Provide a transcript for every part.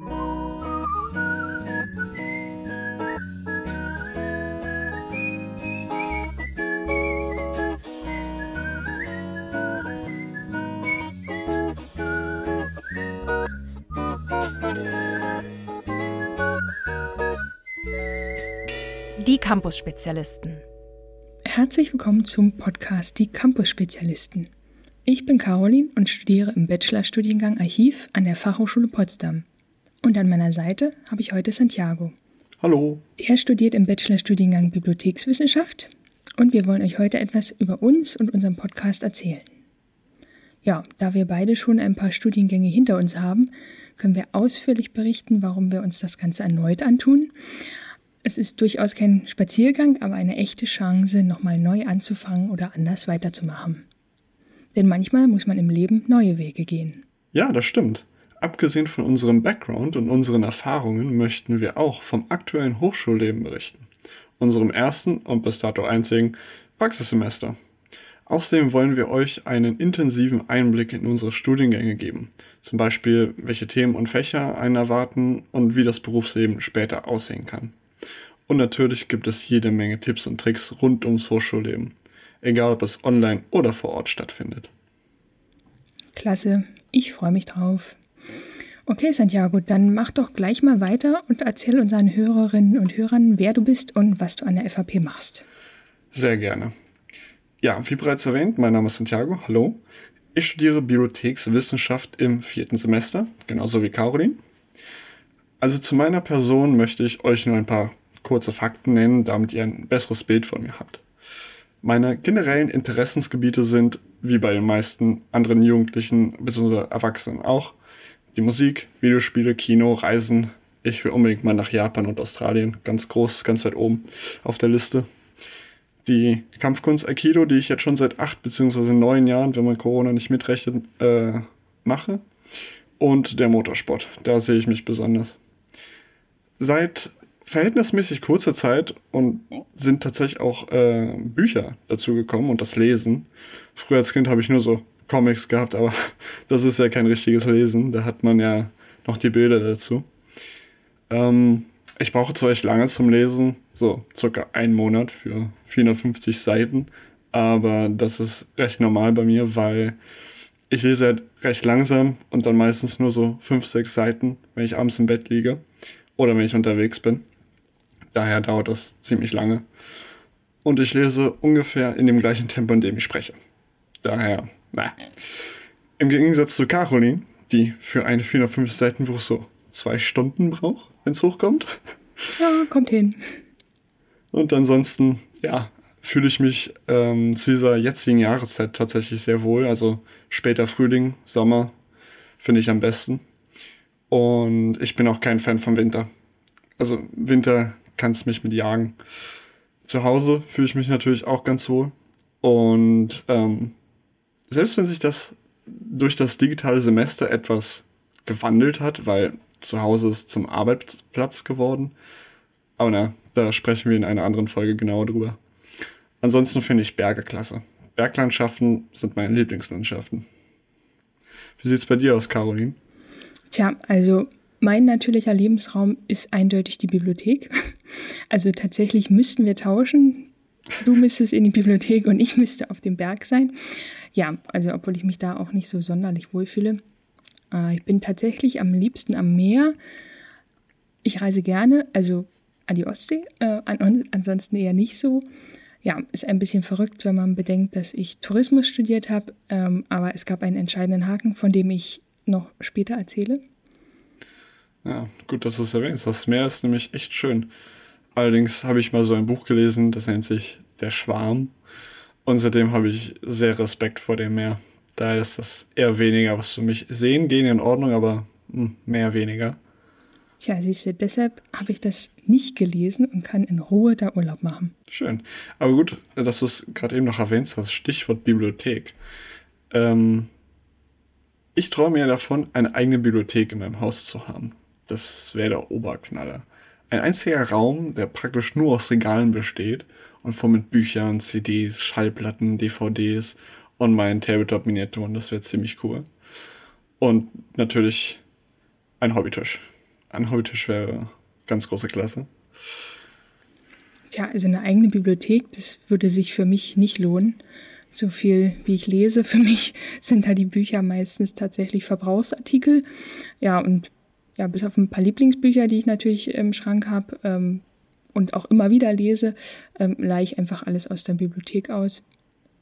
Die Campus-Spezialisten. Herzlich willkommen zum Podcast Die Campus-Spezialisten. Ich bin Caroline und studiere im Bachelorstudiengang Archiv an der Fachhochschule Potsdam. Und an meiner Seite habe ich heute Santiago. Hallo. Er studiert im Bachelorstudiengang Bibliothekswissenschaft und wir wollen euch heute etwas über uns und unseren Podcast erzählen. Ja, da wir beide schon ein paar Studiengänge hinter uns haben, können wir ausführlich berichten, warum wir uns das Ganze erneut antun. Es ist durchaus kein Spaziergang, aber eine echte Chance, nochmal neu anzufangen oder anders weiterzumachen. Denn manchmal muss man im Leben neue Wege gehen. Ja, das stimmt. Abgesehen von unserem Background und unseren Erfahrungen möchten wir auch vom aktuellen Hochschulleben berichten. Unserem ersten und bis dato einzigen Praxissemester. Außerdem wollen wir euch einen intensiven Einblick in unsere Studiengänge geben. Zum Beispiel, welche Themen und Fächer einen erwarten und wie das Berufsleben später aussehen kann. Und natürlich gibt es jede Menge Tipps und Tricks rund ums Hochschulleben egal ob es online oder vor Ort stattfindet. Klasse, ich freue mich drauf. Okay, Santiago, dann mach doch gleich mal weiter und erzähl unseren Hörerinnen und Hörern, wer du bist und was du an der FAP machst. Sehr gerne. Ja, wie bereits erwähnt, mein Name ist Santiago. Hallo. Ich studiere Bibliothekswissenschaft im vierten Semester, genauso wie Caroline. Also zu meiner Person möchte ich euch nur ein paar kurze Fakten nennen, damit ihr ein besseres Bild von mir habt. Meine generellen Interessensgebiete sind, wie bei den meisten anderen Jugendlichen bzw. Erwachsenen auch, die Musik, Videospiele, Kino, Reisen. Ich will unbedingt mal nach Japan und Australien, ganz groß, ganz weit oben auf der Liste. Die Kampfkunst Aikido, die ich jetzt schon seit acht bzw. neun Jahren, wenn man Corona nicht mitrechnet, äh, mache. Und der Motorsport, da sehe ich mich besonders. Seit verhältnismäßig kurzer Zeit und sind tatsächlich auch äh, Bücher dazu gekommen und das Lesen. Früher als Kind habe ich nur so Comics gehabt, aber das ist ja kein richtiges Lesen. Da hat man ja noch die Bilder dazu. Ähm, ich brauche zwar echt lange zum Lesen, so circa einen Monat für 450 Seiten, aber das ist recht normal bei mir, weil ich lese halt recht langsam und dann meistens nur so 5, 6 Seiten, wenn ich abends im Bett liege oder wenn ich unterwegs bin. Daher dauert das ziemlich lange. Und ich lese ungefähr in dem gleichen Tempo, in dem ich spreche. Daher, na. Im Gegensatz zu Caroline, die für eine 450 Seiten Buch so zwei Stunden braucht, wenn es hochkommt. Ja, kommt hin. Und ansonsten, ja, fühle ich mich ähm, zu dieser jetzigen Jahreszeit tatsächlich sehr wohl. Also später Frühling, Sommer finde ich am besten. Und ich bin auch kein Fan vom Winter. Also Winter kannst mich mit jagen. Zu Hause fühle ich mich natürlich auch ganz wohl. Und ähm, selbst wenn sich das durch das digitale Semester etwas gewandelt hat, weil zu Hause ist zum Arbeitsplatz geworden. Aber na, da sprechen wir in einer anderen Folge genauer drüber. Ansonsten finde ich Berge klasse. Berglandschaften sind meine Lieblingslandschaften. Wie sieht es bei dir aus, Caroline? Tja, also mein natürlicher Lebensraum ist eindeutig die Bibliothek. Also tatsächlich müssten wir tauschen. Du müsstest in die Bibliothek und ich müsste auf dem Berg sein. Ja, also obwohl ich mich da auch nicht so sonderlich wohlfühle. Äh, ich bin tatsächlich am liebsten am Meer. Ich reise gerne, also an die Ostsee, äh, an, ansonsten eher nicht so. Ja, ist ein bisschen verrückt, wenn man bedenkt, dass ich Tourismus studiert habe, ähm, aber es gab einen entscheidenden Haken, von dem ich noch später erzähle. Ja, gut, dass du es erwähnst. Das Meer ist nämlich echt schön. Allerdings habe ich mal so ein Buch gelesen, das nennt sich Der Schwarm. Und seitdem habe ich sehr Respekt vor dem Meer. Da ist das eher weniger was für mich. Sehen gehen in Ordnung, aber hm, mehr weniger. Tja, siehst du, deshalb habe ich das nicht gelesen und kann in Ruhe da Urlaub machen. Schön. Aber gut, dass du es gerade eben noch erwähnst, das Stichwort Bibliothek. Ähm, ich träume ja davon, eine eigene Bibliothek in meinem Haus zu haben. Das wäre der Oberknaller. Ein einziger Raum, der praktisch nur aus Regalen besteht und voll mit Büchern, CDs, Schallplatten, DVDs und meinen Tabletop-Miniaturen. Das wäre ziemlich cool. Und natürlich ein Hobbytisch. Anhäutisch wäre ganz große Klasse. Tja, also eine eigene Bibliothek, das würde sich für mich nicht lohnen. So viel wie ich lese, für mich sind da die Bücher meistens tatsächlich Verbrauchsartikel. Ja, und ja, bis auf ein paar Lieblingsbücher, die ich natürlich im Schrank habe ähm, und auch immer wieder lese, ähm, leihe ich einfach alles aus der Bibliothek aus.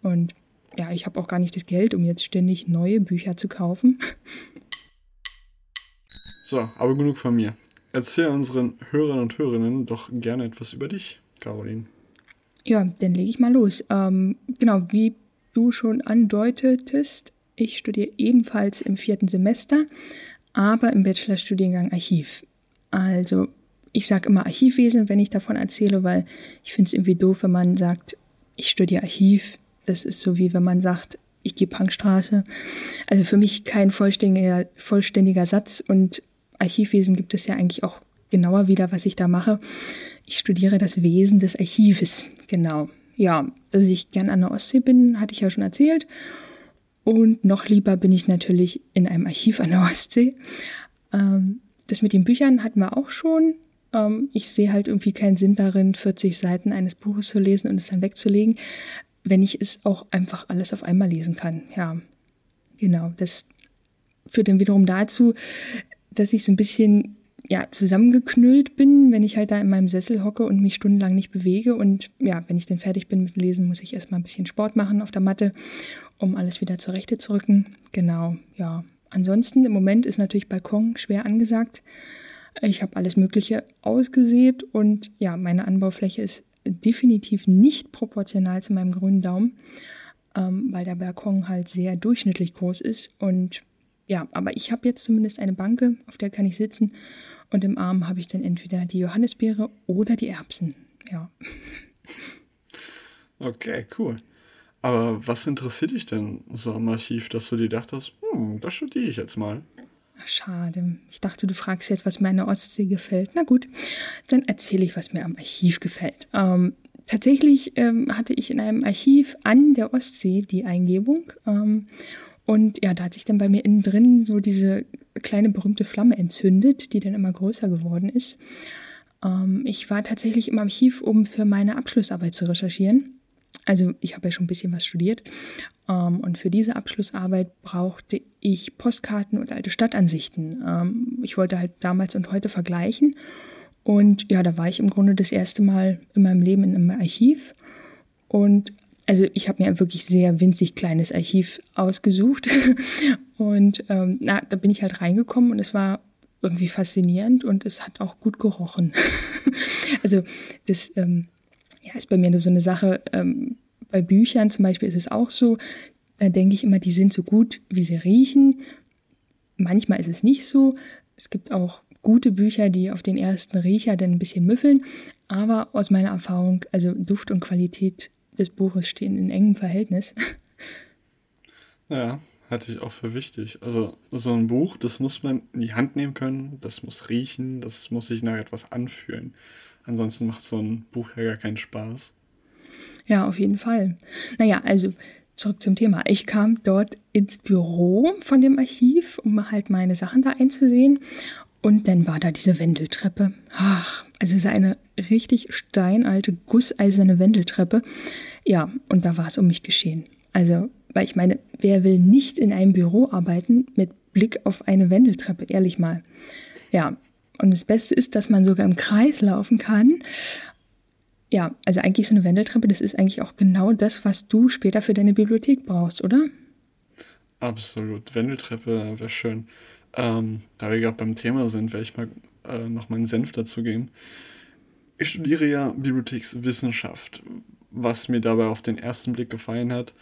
Und ja, ich habe auch gar nicht das Geld, um jetzt ständig neue Bücher zu kaufen. So, aber genug von mir. Erzähl unseren Hörern und Hörerinnen doch gerne etwas über dich, Caroline. Ja, dann lege ich mal los. Ähm, genau, wie du schon andeutetest, ich studiere ebenfalls im vierten Semester, aber im Bachelorstudiengang Archiv. Also, ich sage immer Archivwesen, wenn ich davon erzähle, weil ich finde es irgendwie doof, wenn man sagt, ich studiere Archiv. Das ist so wie wenn man sagt, ich gehe Punkstraße. Also für mich kein vollständiger, vollständiger Satz und Archivwesen gibt es ja eigentlich auch genauer wieder, was ich da mache. Ich studiere das Wesen des Archives. Genau. Ja, dass ich gern an der Ostsee bin, hatte ich ja schon erzählt. Und noch lieber bin ich natürlich in einem Archiv an der Ostsee. Ähm, das mit den Büchern hatten wir auch schon. Ähm, ich sehe halt irgendwie keinen Sinn darin, 40 Seiten eines Buches zu lesen und es dann wegzulegen, wenn ich es auch einfach alles auf einmal lesen kann. Ja, genau. Das führt dann wiederum dazu, dass ich so ein bisschen ja, zusammengeknüllt bin, wenn ich halt da in meinem Sessel hocke und mich stundenlang nicht bewege. Und ja, wenn ich dann fertig bin mit Lesen, muss ich erstmal ein bisschen Sport machen auf der Matte, um alles wieder zur Rechte zu rücken. Genau, ja. Ansonsten im Moment ist natürlich Balkon schwer angesagt. Ich habe alles Mögliche ausgesät und ja, meine Anbaufläche ist definitiv nicht proportional zu meinem grünen Daumen, ähm, weil der Balkon halt sehr durchschnittlich groß ist und ja, aber ich habe jetzt zumindest eine Banke, auf der kann ich sitzen und im Arm habe ich dann entweder die Johannisbeere oder die Erbsen. Ja. Okay, cool. Aber was interessiert dich denn so am Archiv, dass du dir dachtest, hm, das studiere ich jetzt mal? Schade. Ich dachte, du fragst jetzt, was mir an der Ostsee gefällt. Na gut, dann erzähle ich, was mir am Archiv gefällt. Ähm, tatsächlich ähm, hatte ich in einem Archiv an der Ostsee die Eingebung. Ähm, und ja, da hat sich dann bei mir innen drin so diese kleine berühmte Flamme entzündet, die dann immer größer geworden ist. Ähm, ich war tatsächlich im Archiv, um für meine Abschlussarbeit zu recherchieren. Also ich habe ja schon ein bisschen was studiert. Ähm, und für diese Abschlussarbeit brauchte ich Postkarten und alte Stadtansichten. Ähm, ich wollte halt damals und heute vergleichen. Und ja, da war ich im Grunde das erste Mal in meinem Leben in einem Archiv. Und also ich habe mir ein wirklich sehr winzig kleines Archiv ausgesucht und ähm, na, da bin ich halt reingekommen und es war irgendwie faszinierend und es hat auch gut gerochen. also das ähm, ja, ist bei mir so eine Sache. Ähm, bei Büchern zum Beispiel ist es auch so, da denke ich immer, die sind so gut, wie sie riechen. Manchmal ist es nicht so. Es gibt auch gute Bücher, die auf den ersten Riecher dann ein bisschen müffeln. Aber aus meiner Erfahrung, also Duft und Qualität des Buches stehen in engem Verhältnis. Ja, hatte ich auch für wichtig. Also so ein Buch, das muss man in die Hand nehmen können, das muss riechen, das muss sich nach etwas anfühlen. Ansonsten macht so ein Buch ja gar keinen Spaß. Ja, auf jeden Fall. Naja, also zurück zum Thema. Ich kam dort ins Büro von dem Archiv, um halt meine Sachen da einzusehen. Und dann war da diese Wendeltreppe. Ach, also es ist eine richtig steinalte, gusseiserne Wendeltreppe. Ja, und da war es um mich geschehen. Also, weil ich meine, wer will nicht in einem Büro arbeiten mit Blick auf eine Wendeltreppe, ehrlich mal. Ja, und das Beste ist, dass man sogar im Kreis laufen kann. Ja, also eigentlich so eine Wendeltreppe, das ist eigentlich auch genau das, was du später für deine Bibliothek brauchst, oder? Absolut. Wendeltreppe wäre schön. Ähm, da wir gerade beim Thema sind, werde ich mal äh, noch meinen Senf dazu geben. Ich studiere ja Bibliothekswissenschaft. Was mir dabei auf den ersten Blick gefallen hat,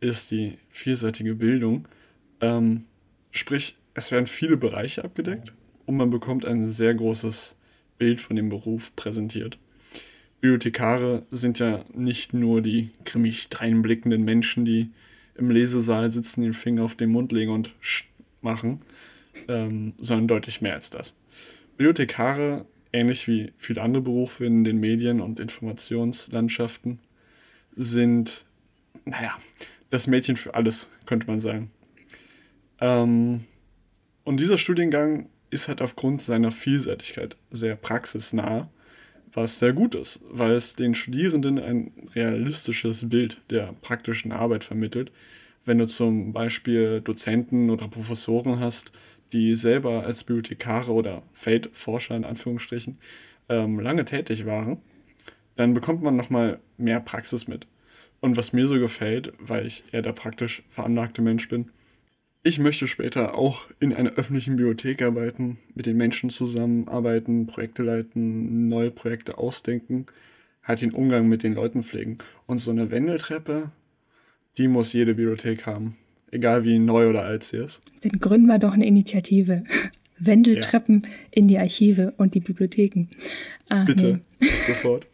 ist die vielseitige Bildung. Ähm, sprich, es werden viele Bereiche abgedeckt und man bekommt ein sehr großes Bild von dem Beruf präsentiert. Bibliothekare sind ja nicht nur die grimmig dreinblickenden Menschen, die im Lesesaal sitzen, den Finger auf den Mund legen und machen, ähm, sondern deutlich mehr als das. Bibliothekare, ähnlich wie viele andere Berufe in den Medien- und Informationslandschaften, sind, naja, das Mädchen für alles, könnte man sagen. Ähm, und dieser Studiengang ist halt aufgrund seiner Vielseitigkeit sehr praxisnah, was sehr gut ist, weil es den Studierenden ein realistisches Bild der praktischen Arbeit vermittelt. Wenn du zum Beispiel Dozenten oder Professoren hast, die selber als Bibliothekare oder Feldforscher in Anführungsstrichen ähm, lange tätig waren, dann bekommt man nochmal mehr Praxis mit. Und was mir so gefällt, weil ich eher der praktisch veranlagte Mensch bin, ich möchte später auch in einer öffentlichen Bibliothek arbeiten, mit den Menschen zusammenarbeiten, Projekte leiten, neue Projekte ausdenken, halt den Umgang mit den Leuten pflegen. Und so eine Wendeltreppe, die muss jede Bibliothek haben. Egal wie neu oder alt sie ist. Dann gründen wir doch eine Initiative. Wendeltreppen ja. in die Archive und die Bibliotheken. Ah, Bitte, nee. sofort.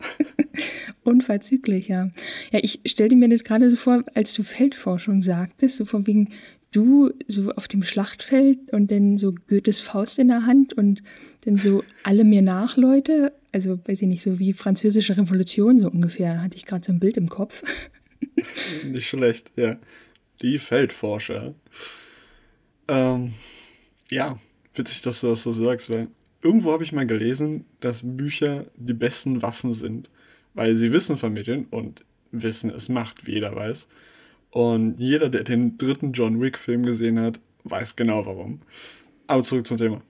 Unverzüglich, ja. Ja, ich stellte mir das gerade so vor, als du Feldforschung sagtest, so von wegen, du so auf dem Schlachtfeld und dann so Goethes Faust in der Hand und dann so alle mir nach Leute, also weiß ich nicht, so wie französische Revolution so ungefähr, hatte ich gerade so ein Bild im Kopf. Nicht schlecht, ja. Die Feldforscher. Ähm, ja, witzig, dass du das so sagst, weil irgendwo habe ich mal gelesen, dass Bücher die besten Waffen sind, weil sie Wissen vermitteln und Wissen es macht, wie jeder weiß. Und jeder, der den dritten John Wick-Film gesehen hat, weiß genau warum. Aber zurück zum Thema.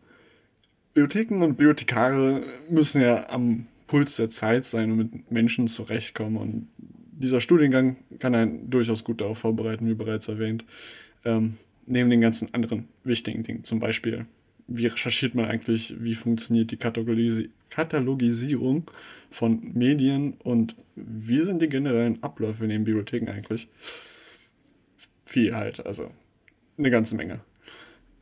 Bibliotheken und Bibliothekare müssen ja am Puls der Zeit sein und mit Menschen zurechtkommen. Und dieser Studiengang kann einen durchaus gut darauf vorbereiten, wie bereits erwähnt. Ähm, neben den ganzen anderen wichtigen Dingen. Zum Beispiel, wie recherchiert man eigentlich, wie funktioniert die Katalogisi Katalogisierung von Medien und wie sind die generellen Abläufe in den Bibliotheken eigentlich? Viel halt, also eine ganze Menge.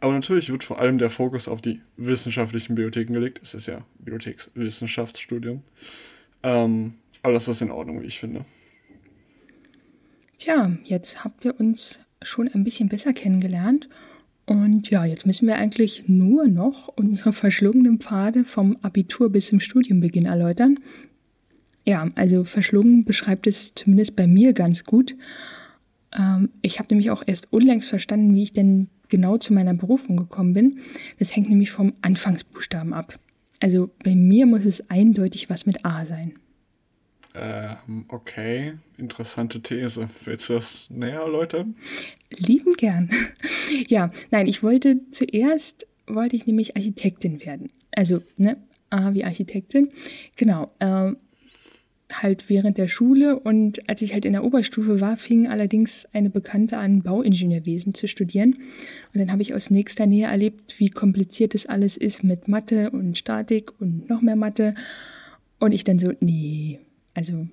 Aber natürlich wird vor allem der Fokus auf die wissenschaftlichen Bibliotheken gelegt. Es ist ja Bibliothekswissenschaftsstudium. Ähm, aber das ist in Ordnung, wie ich finde. Tja, jetzt habt ihr uns schon ein bisschen besser kennengelernt. Und ja, jetzt müssen wir eigentlich nur noch unsere verschlungenen Pfade vom Abitur bis zum Studienbeginn erläutern. Ja, also verschlungen beschreibt es zumindest bei mir ganz gut. Ähm, ich habe nämlich auch erst unlängst verstanden, wie ich denn genau zu meiner Berufung gekommen bin. Das hängt nämlich vom Anfangsbuchstaben ab. Also bei mir muss es eindeutig was mit A sein. Ähm, okay, interessante These. Willst du das näher erläutern? Lieben gern. ja, nein, ich wollte zuerst, wollte ich nämlich Architektin werden. Also, ne, A wie Architektin. Genau. Ähm, halt während der Schule und als ich halt in der Oberstufe war, fing allerdings eine Bekannte an, Bauingenieurwesen zu studieren. Und dann habe ich aus nächster Nähe erlebt, wie kompliziert das alles ist mit Mathe und Statik und noch mehr Mathe. Und ich dann so, nee, also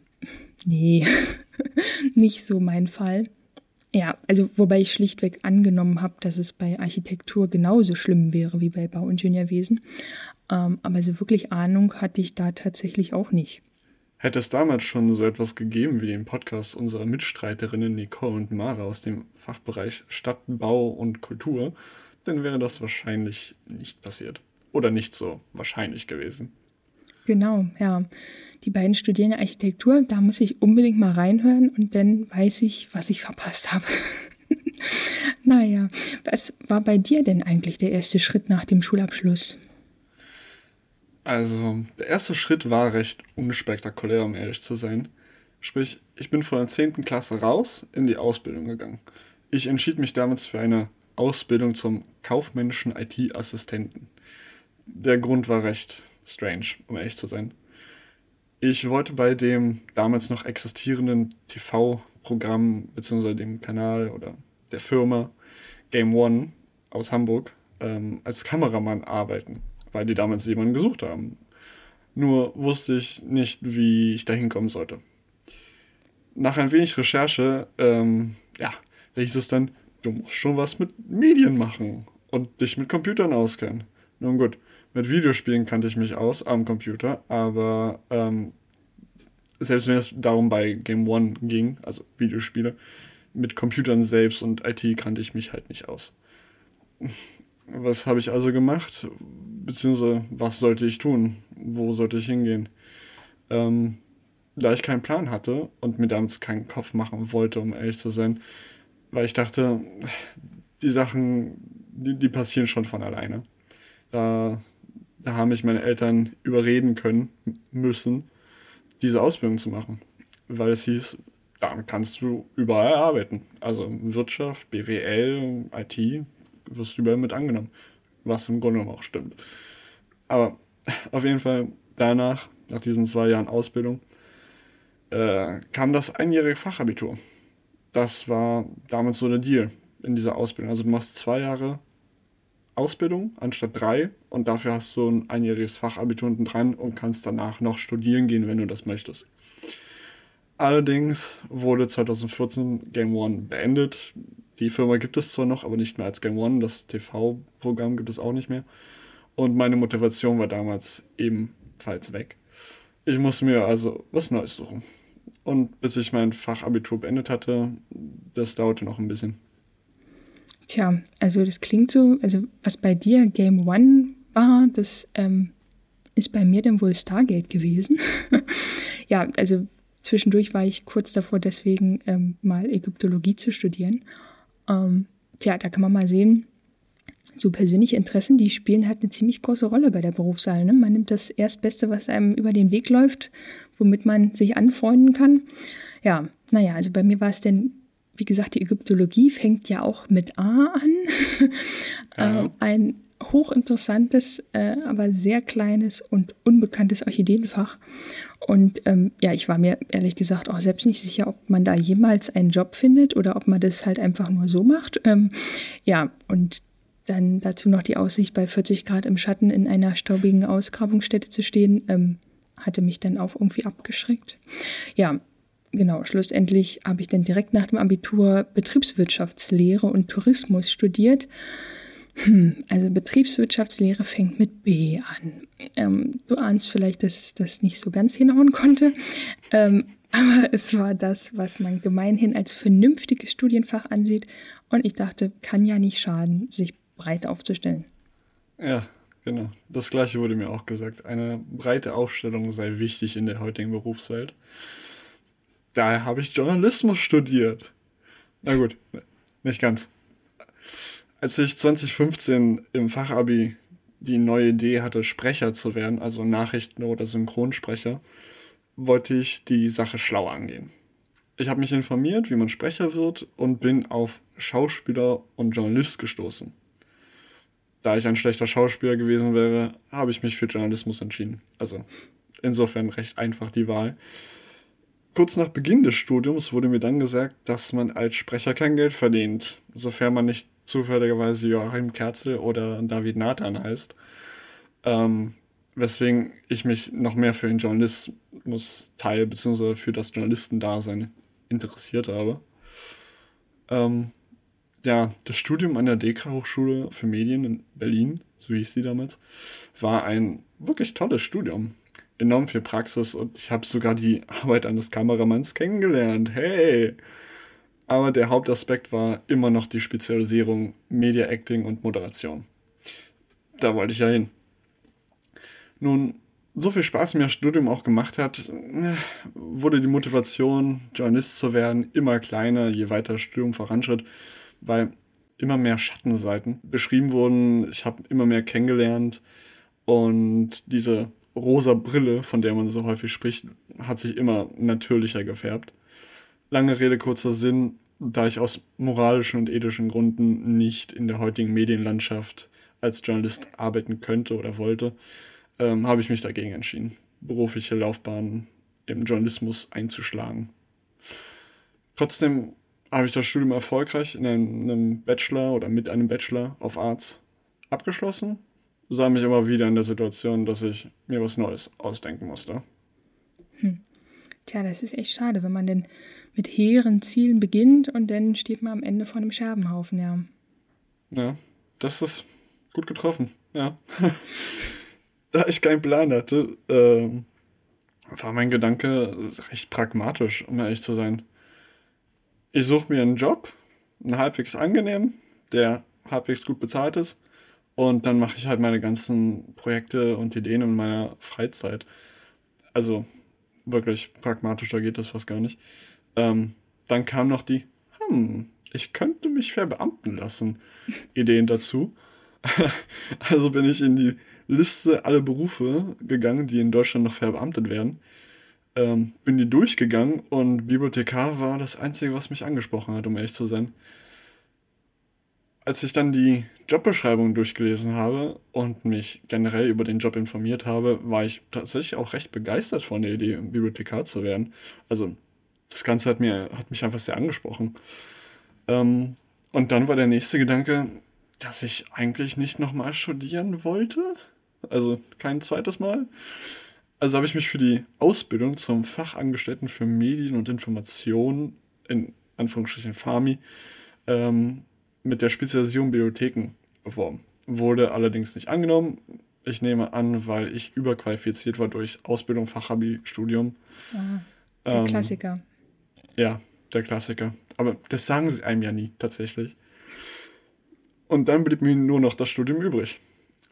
nee, nicht so mein Fall. Ja, also wobei ich schlichtweg angenommen habe, dass es bei Architektur genauso schlimm wäre wie bei Bauingenieurwesen. Ähm, aber so wirklich Ahnung hatte ich da tatsächlich auch nicht. Hätte es damals schon so etwas gegeben wie den Podcast unserer Mitstreiterinnen Nicole und Mara aus dem Fachbereich Stadt, Bau und Kultur, dann wäre das wahrscheinlich nicht passiert. Oder nicht so wahrscheinlich gewesen. Genau, ja. Die beiden studieren Architektur, da muss ich unbedingt mal reinhören und dann weiß ich, was ich verpasst habe. naja, was war bei dir denn eigentlich der erste Schritt nach dem Schulabschluss? Also, der erste Schritt war recht unspektakulär, um ehrlich zu sein. Sprich, ich bin von der 10. Klasse raus in die Ausbildung gegangen. Ich entschied mich damals für eine Ausbildung zum kaufmännischen IT-Assistenten. Der Grund war recht strange, um ehrlich zu sein. Ich wollte bei dem damals noch existierenden TV-Programm bzw. dem Kanal oder der Firma Game One aus Hamburg ähm, als Kameramann arbeiten weil die damals jemanden gesucht haben. Nur wusste ich nicht, wie ich da hinkommen sollte. Nach ein wenig Recherche, ähm, ja, da hieß es dann, du musst schon was mit Medien machen und dich mit Computern auskennen. Nun gut, mit Videospielen kannte ich mich aus am Computer, aber ähm, selbst wenn es darum bei Game One ging, also Videospiele, mit Computern selbst und IT kannte ich mich halt nicht aus. Was habe ich also gemacht? Beziehungsweise, was sollte ich tun? Wo sollte ich hingehen? Ähm, da ich keinen Plan hatte und mir damals keinen Kopf machen wollte, um ehrlich zu sein, weil ich dachte, die Sachen, die, die passieren schon von alleine. Da, da haben mich meine Eltern überreden können müssen, diese Ausbildung zu machen. Weil es hieß, damit kannst du überall arbeiten. Also Wirtschaft, BWL, IT, wirst du überall mit angenommen. Was im Grunde auch stimmt. Aber auf jeden Fall danach, nach diesen zwei Jahren Ausbildung, äh, kam das einjährige Fachabitur. Das war damals so der Deal in dieser Ausbildung. Also du machst zwei Jahre Ausbildung anstatt drei und dafür hast du ein einjähriges Fachabitur unten dran und kannst danach noch studieren gehen, wenn du das möchtest. Allerdings wurde 2014 Game One beendet. Die Firma gibt es zwar noch, aber nicht mehr als Game One. Das TV-Programm gibt es auch nicht mehr. Und meine Motivation war damals ebenfalls weg. Ich musste mir also was Neues suchen. Und bis ich mein Fachabitur beendet hatte, das dauerte noch ein bisschen. Tja, also das klingt so, also was bei dir Game One war, das ähm, ist bei mir dann wohl Stargate gewesen. ja, also zwischendurch war ich kurz davor, deswegen ähm, mal Ägyptologie zu studieren. Ähm, tja, da kann man mal sehen, so persönliche Interessen, die spielen halt eine ziemlich große Rolle bei der Berufswahl. Ne? Man nimmt das Erstbeste, was einem über den Weg läuft, womit man sich anfreunden kann. Ja, naja, also bei mir war es denn, wie gesagt, die Ägyptologie fängt ja auch mit A an. Ja. ähm, ein hochinteressantes, äh, aber sehr kleines und unbekanntes Orchideenfach. Und ähm, ja, ich war mir ehrlich gesagt auch selbst nicht sicher, ob man da jemals einen Job findet oder ob man das halt einfach nur so macht. Ähm, ja, und dann dazu noch die Aussicht, bei 40 Grad im Schatten in einer staubigen Ausgrabungsstätte zu stehen, ähm, hatte mich dann auch irgendwie abgeschreckt. Ja, genau, schlussendlich habe ich dann direkt nach dem Abitur Betriebswirtschaftslehre und Tourismus studiert. Hm, also Betriebswirtschaftslehre fängt mit B an. Ähm, du ahnst vielleicht, dass das nicht so ganz hinhauen konnte, ähm, aber es war das, was man gemeinhin als vernünftiges Studienfach ansieht. Und ich dachte, kann ja nicht schaden, sich breit aufzustellen. Ja, genau. Das gleiche wurde mir auch gesagt. Eine breite Aufstellung sei wichtig in der heutigen Berufswelt. Daher habe ich Journalismus studiert. Na gut, nicht ganz. Als ich 2015 im Fachabi die neue Idee hatte, Sprecher zu werden, also Nachrichten- oder Synchronsprecher, wollte ich die Sache schlau angehen. Ich habe mich informiert, wie man Sprecher wird und bin auf Schauspieler und Journalist gestoßen. Da ich ein schlechter Schauspieler gewesen wäre, habe ich mich für Journalismus entschieden. Also insofern recht einfach die Wahl. Kurz nach Beginn des Studiums wurde mir dann gesagt, dass man als Sprecher kein Geld verdient, sofern man nicht zufälligerweise Joachim Kerzel oder David Nathan heißt. Ähm, weswegen ich mich noch mehr für den Journalismus-Teil bzw. für das Journalistendasein interessiert habe. Ähm, ja, das Studium an der DEKRA Hochschule für Medien in Berlin, so hieß sie damals, war ein wirklich tolles Studium. Enorm viel Praxis und ich habe sogar die Arbeit eines Kameramanns kennengelernt. Hey! Aber der Hauptaspekt war immer noch die Spezialisierung Media Acting und Moderation. Da wollte ich ja hin. Nun, so viel Spaß mir das Studium auch gemacht hat, wurde die Motivation, Journalist zu werden, immer kleiner, je weiter das Studium voranschritt weil immer mehr Schattenseiten beschrieben wurden. Ich habe immer mehr kennengelernt und diese rosa Brille, von der man so häufig spricht, hat sich immer natürlicher gefärbt. Lange Rede, kurzer Sinn, da ich aus moralischen und ethischen Gründen nicht in der heutigen Medienlandschaft als Journalist arbeiten könnte oder wollte, ähm, habe ich mich dagegen entschieden, berufliche Laufbahn im Journalismus einzuschlagen. Trotzdem habe ich das Studium erfolgreich in einem, Bachelor oder mit einem Bachelor auf Arts abgeschlossen, sah mich aber wieder in der Situation, dass ich mir was Neues ausdenken musste. Hm. Tja, das ist echt schade, wenn man denn mit hehren Zielen beginnt und dann steht man am Ende vor einem Scherbenhaufen, ja. Ja, das ist gut getroffen, ja. da ich keinen Plan hatte, äh, war mein Gedanke recht pragmatisch, um ehrlich zu sein ich suche mir einen Job, einen halbwegs angenehm, der halbwegs gut bezahlt ist. Und dann mache ich halt meine ganzen Projekte und Ideen in meiner Freizeit. Also wirklich pragmatischer geht das fast gar nicht. Ähm, dann kam noch die, hm, ich könnte mich verbeamten lassen, Ideen dazu. also bin ich in die Liste aller Berufe gegangen, die in Deutschland noch verbeamtet werden. Ähm, bin die durchgegangen und Bibliothekar war das Einzige, was mich angesprochen hat, um ehrlich zu sein. Als ich dann die Jobbeschreibung durchgelesen habe und mich generell über den Job informiert habe, war ich tatsächlich auch recht begeistert von der Idee, Bibliothekar zu werden. Also das Ganze hat, mir, hat mich einfach sehr angesprochen. Ähm, und dann war der nächste Gedanke, dass ich eigentlich nicht nochmal studieren wollte. Also kein zweites Mal. Also habe ich mich für die Ausbildung zum Fachangestellten für Medien und Information, in Anführungsstrichen FAMI, ähm, mit der Spezialisierung Bibliotheken beworben. Wurde allerdings nicht angenommen. Ich nehme an, weil ich überqualifiziert war durch Ausbildung, Fachabi, Studium. Ah, der ähm, Klassiker. Ja, der Klassiker. Aber das sagen sie einem ja nie, tatsächlich. Und dann blieb mir nur noch das Studium übrig.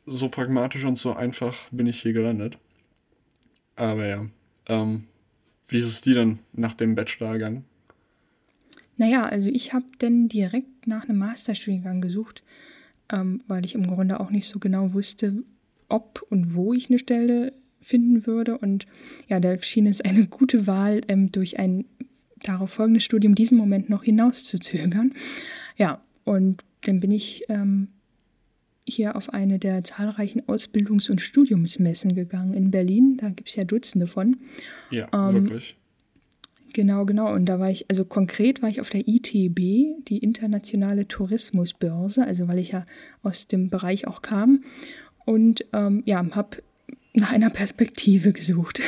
So pragmatisch und so einfach bin ich hier gelandet. Aber ja, ähm, wie ist es dir dann nach dem Bachelor gegangen? Naja, also ich habe dann direkt nach einem Masterstudiengang gesucht, ähm, weil ich im Grunde auch nicht so genau wusste, ob und wo ich eine Stelle finden würde. Und ja, da schien es eine gute Wahl, ähm, durch ein darauf folgendes Studium diesen Moment noch hinauszuzögern. Ja, und dann bin ich ähm, hier auf eine der zahlreichen Ausbildungs- und Studiumsmessen gegangen in Berlin. Da gibt es ja Dutzende von. Ja, ähm, wirklich. Genau, genau. Und da war ich, also konkret war ich auf der ITB, die Internationale Tourismusbörse, also weil ich ja aus dem Bereich auch kam. Und ähm, ja, habe nach einer Perspektive gesucht.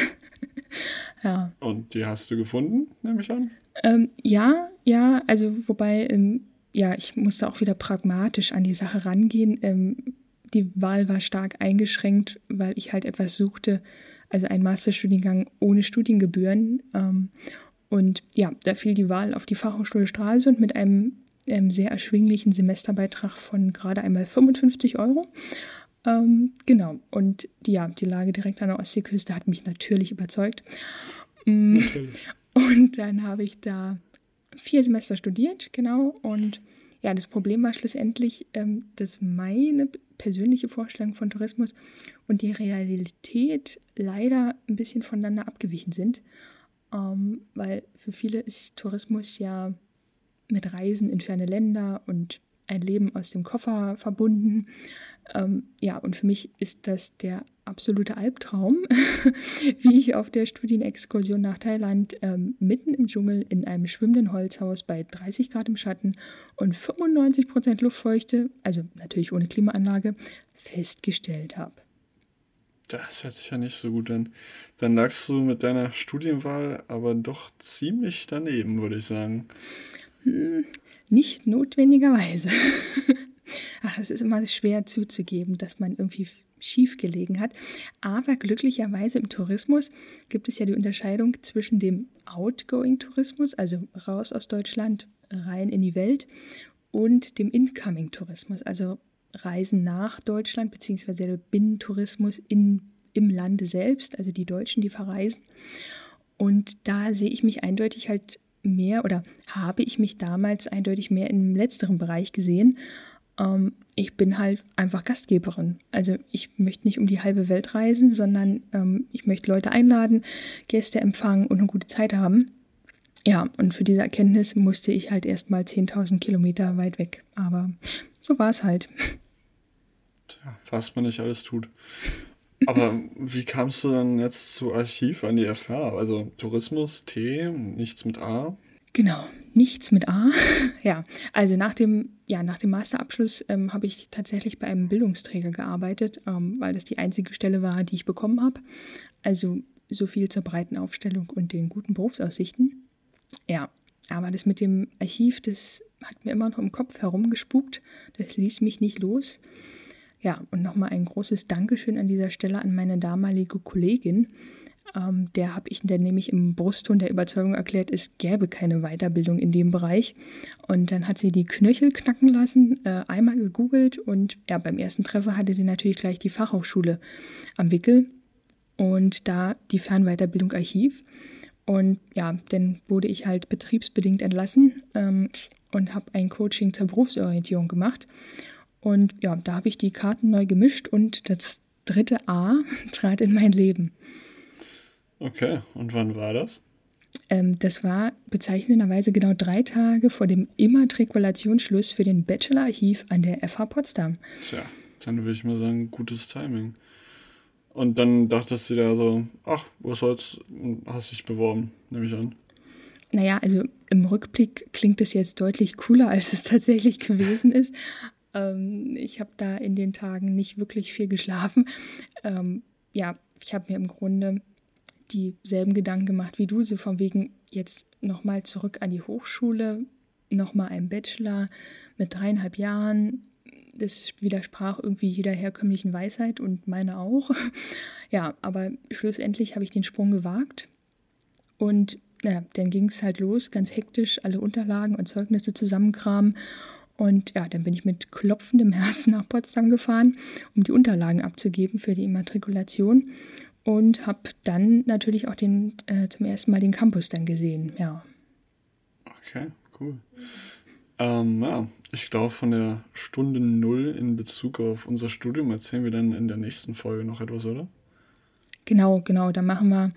ja. Und die hast du gefunden, nehme ich an? Ähm, ja, ja, also wobei ähm, ja, ich musste auch wieder pragmatisch an die Sache rangehen. Ähm, die Wahl war stark eingeschränkt, weil ich halt etwas suchte, also ein Masterstudiengang ohne Studiengebühren. Ähm, und ja, da fiel die Wahl auf die Fachhochschule Stralsund mit einem ähm, sehr erschwinglichen Semesterbeitrag von gerade einmal 55 Euro. Ähm, genau, und die, ja, die Lage direkt an der Ostseeküste hat mich natürlich überzeugt. Mm, natürlich. Und dann habe ich da vier Semester studiert, genau. Und ja, das Problem war schlussendlich, ähm, dass meine persönliche Vorstellung von Tourismus und die Realität leider ein bisschen voneinander abgewichen sind. Ähm, weil für viele ist Tourismus ja mit Reisen in ferne Länder und ein Leben aus dem Koffer verbunden. Ähm, ja, und für mich ist das der absolute Albtraum, wie ich auf der Studienexkursion nach Thailand ähm, mitten im Dschungel in einem schwimmenden Holzhaus bei 30 Grad im Schatten und 95 Prozent Luftfeuchte, also natürlich ohne Klimaanlage, festgestellt habe. Das hört sich ja nicht so gut an. Dann lagst du mit deiner Studienwahl aber doch ziemlich daneben, würde ich sagen. Hm, nicht notwendigerweise. Es ist immer schwer zuzugeben, dass man irgendwie schief gelegen hat. Aber glücklicherweise im Tourismus gibt es ja die Unterscheidung zwischen dem Outgoing-Tourismus, also raus aus Deutschland, rein in die Welt, und dem Incoming-Tourismus, also Reisen nach Deutschland, beziehungsweise der Binnentourismus in, im Lande selbst, also die Deutschen, die verreisen. Und da sehe ich mich eindeutig halt mehr oder habe ich mich damals eindeutig mehr im letzteren Bereich gesehen ähm, ich bin halt einfach Gastgeberin. Also ich möchte nicht um die halbe Welt reisen, sondern ähm, ich möchte Leute einladen, Gäste empfangen und eine gute Zeit haben. Ja, und für diese Erkenntnis musste ich halt erst mal 10.000 Kilometer weit weg. Aber so war es halt. Tja, was man nicht alles tut. Aber wie kamst du dann jetzt zu Archiv an die FH? Also Tourismus, T, nichts mit A? Genau, nichts mit A. ja, also nach dem, ja, nach dem Masterabschluss ähm, habe ich tatsächlich bei einem Bildungsträger gearbeitet, ähm, weil das die einzige Stelle war, die ich bekommen habe. Also so viel zur breiten Aufstellung und den guten Berufsaussichten. Ja, aber das mit dem Archiv, das hat mir immer noch im Kopf herumgespukt. Das ließ mich nicht los. Ja, und nochmal ein großes Dankeschön an dieser Stelle an meine damalige Kollegin, ähm, der habe ich dann nämlich im Brustton der Überzeugung erklärt, es gäbe keine Weiterbildung in dem Bereich. Und dann hat sie die Knöchel knacken lassen, äh, einmal gegoogelt und ja, beim ersten Treffer hatte sie natürlich gleich die Fachhochschule am Wickel und da die Fernweiterbildung Archiv. Und ja, dann wurde ich halt betriebsbedingt entlassen ähm, und habe ein Coaching zur Berufsorientierung gemacht. Und ja, da habe ich die Karten neu gemischt und das dritte A trat in mein Leben. Okay, und wann war das? Ähm, das war bezeichnenderweise genau drei Tage vor dem Immatrikulationsschluss für den Bachelor-Archiv an der FH Potsdam. Tja, dann würde ich mal sagen, gutes Timing. Und dann dachtest du dir so, ach, was soll's, hast dich beworben, nehme ich an. Naja, also im Rückblick klingt es jetzt deutlich cooler, als es tatsächlich gewesen ist. Ähm, ich habe da in den Tagen nicht wirklich viel geschlafen. Ähm, ja, ich habe mir im Grunde dieselben Gedanken gemacht wie du, so von wegen jetzt nochmal zurück an die Hochschule, nochmal ein Bachelor mit dreieinhalb Jahren. Das widersprach irgendwie jeder herkömmlichen Weisheit und meine auch. Ja, aber schlussendlich habe ich den Sprung gewagt und naja, dann ging es halt los, ganz hektisch, alle Unterlagen und Zeugnisse zusammenkramen. Und ja, dann bin ich mit klopfendem Herzen nach Potsdam gefahren, um die Unterlagen abzugeben für die Immatrikulation und habe dann natürlich auch den, äh, zum ersten Mal den Campus dann gesehen, ja. Okay, cool. Ähm, ja, ich glaube, von der Stunde Null in Bezug auf unser Studium erzählen wir dann in der nächsten Folge noch etwas, oder? Genau, genau. Da machen wir,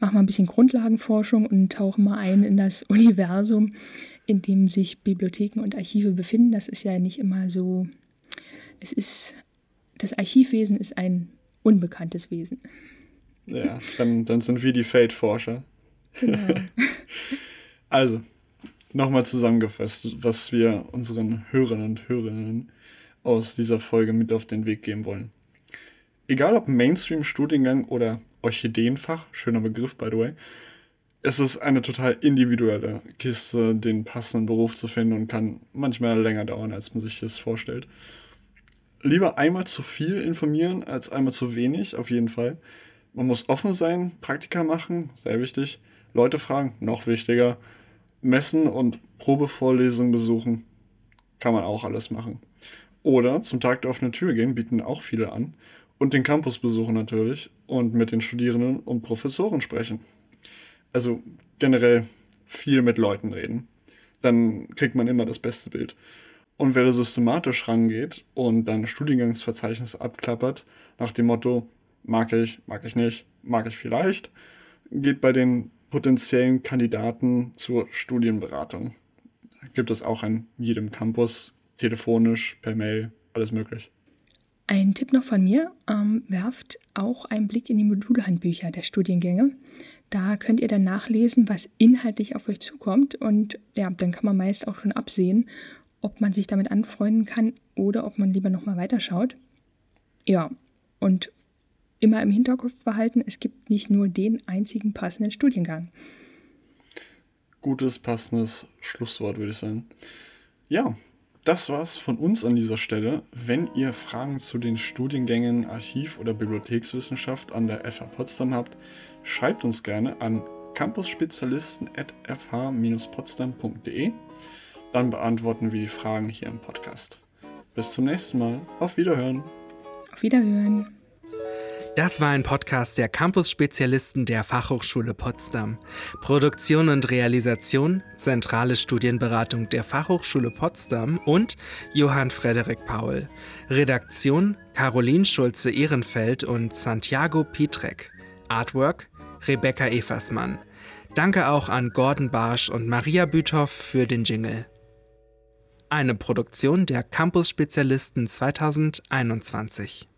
machen wir ein bisschen Grundlagenforschung und tauchen mal ein in das Universum, in dem sich Bibliotheken und Archive befinden. Das ist ja nicht immer so. Es ist, das Archivwesen ist ein unbekanntes Wesen. Ja, dann, dann sind wir die Fate-Forscher. Genau. also, nochmal zusammengefasst, was wir unseren Hörern und Hörerinnen aus dieser Folge mit auf den Weg geben wollen. Egal ob Mainstream-Studiengang oder Orchideenfach, schöner Begriff by the way, es ist eine total individuelle Kiste, den passenden Beruf zu finden und kann manchmal länger dauern, als man sich das vorstellt. Lieber einmal zu viel informieren als einmal zu wenig, auf jeden Fall. Man muss offen sein, Praktika machen, sehr wichtig. Leute fragen, noch wichtiger. Messen und Probevorlesungen besuchen, kann man auch alles machen. Oder zum Tag der offenen Tür gehen, bieten auch viele an. Und den Campus besuchen natürlich und mit den Studierenden und Professoren sprechen. Also generell viel mit Leuten reden. Dann kriegt man immer das beste Bild. Und wer da systematisch rangeht und dann Studiengangsverzeichnis abklappert, nach dem Motto, mag ich, mag ich nicht, mag ich vielleicht, geht bei den potenziellen Kandidaten zur Studienberatung. Gibt es auch an jedem Campus, telefonisch, per Mail, alles möglich. Ein Tipp noch von mir, ähm, werft auch einen Blick in die Modulhandbücher der Studiengänge. Da könnt ihr dann nachlesen, was inhaltlich auf euch zukommt und ja, dann kann man meist auch schon absehen, ob man sich damit anfreunden kann oder ob man lieber nochmal weiterschaut. Ja, und immer im Hinterkopf behalten, es gibt nicht nur den einzigen passenden Studiengang. Gutes, passendes Schlusswort, würde ich sagen. Ja, das war's von uns an dieser Stelle. Wenn ihr Fragen zu den Studiengängen Archiv- oder Bibliothekswissenschaft an der FH Potsdam habt, schreibt uns gerne an campusspezialisten.fh-potsdam.de. Dann beantworten wir die Fragen hier im Podcast. Bis zum nächsten Mal. Auf Wiederhören. Auf Wiederhören. Das war ein Podcast der Campus-Spezialisten der Fachhochschule Potsdam. Produktion und Realisation, zentrale Studienberatung der Fachhochschule Potsdam und Johann Frederik Paul. Redaktion Caroline Schulze-Ehrenfeld und Santiago Pietrek. Artwork Rebecca Eversmann. Danke auch an Gordon Barsch und Maria Büthoff für den Jingle. Eine Produktion der Campus-Spezialisten 2021.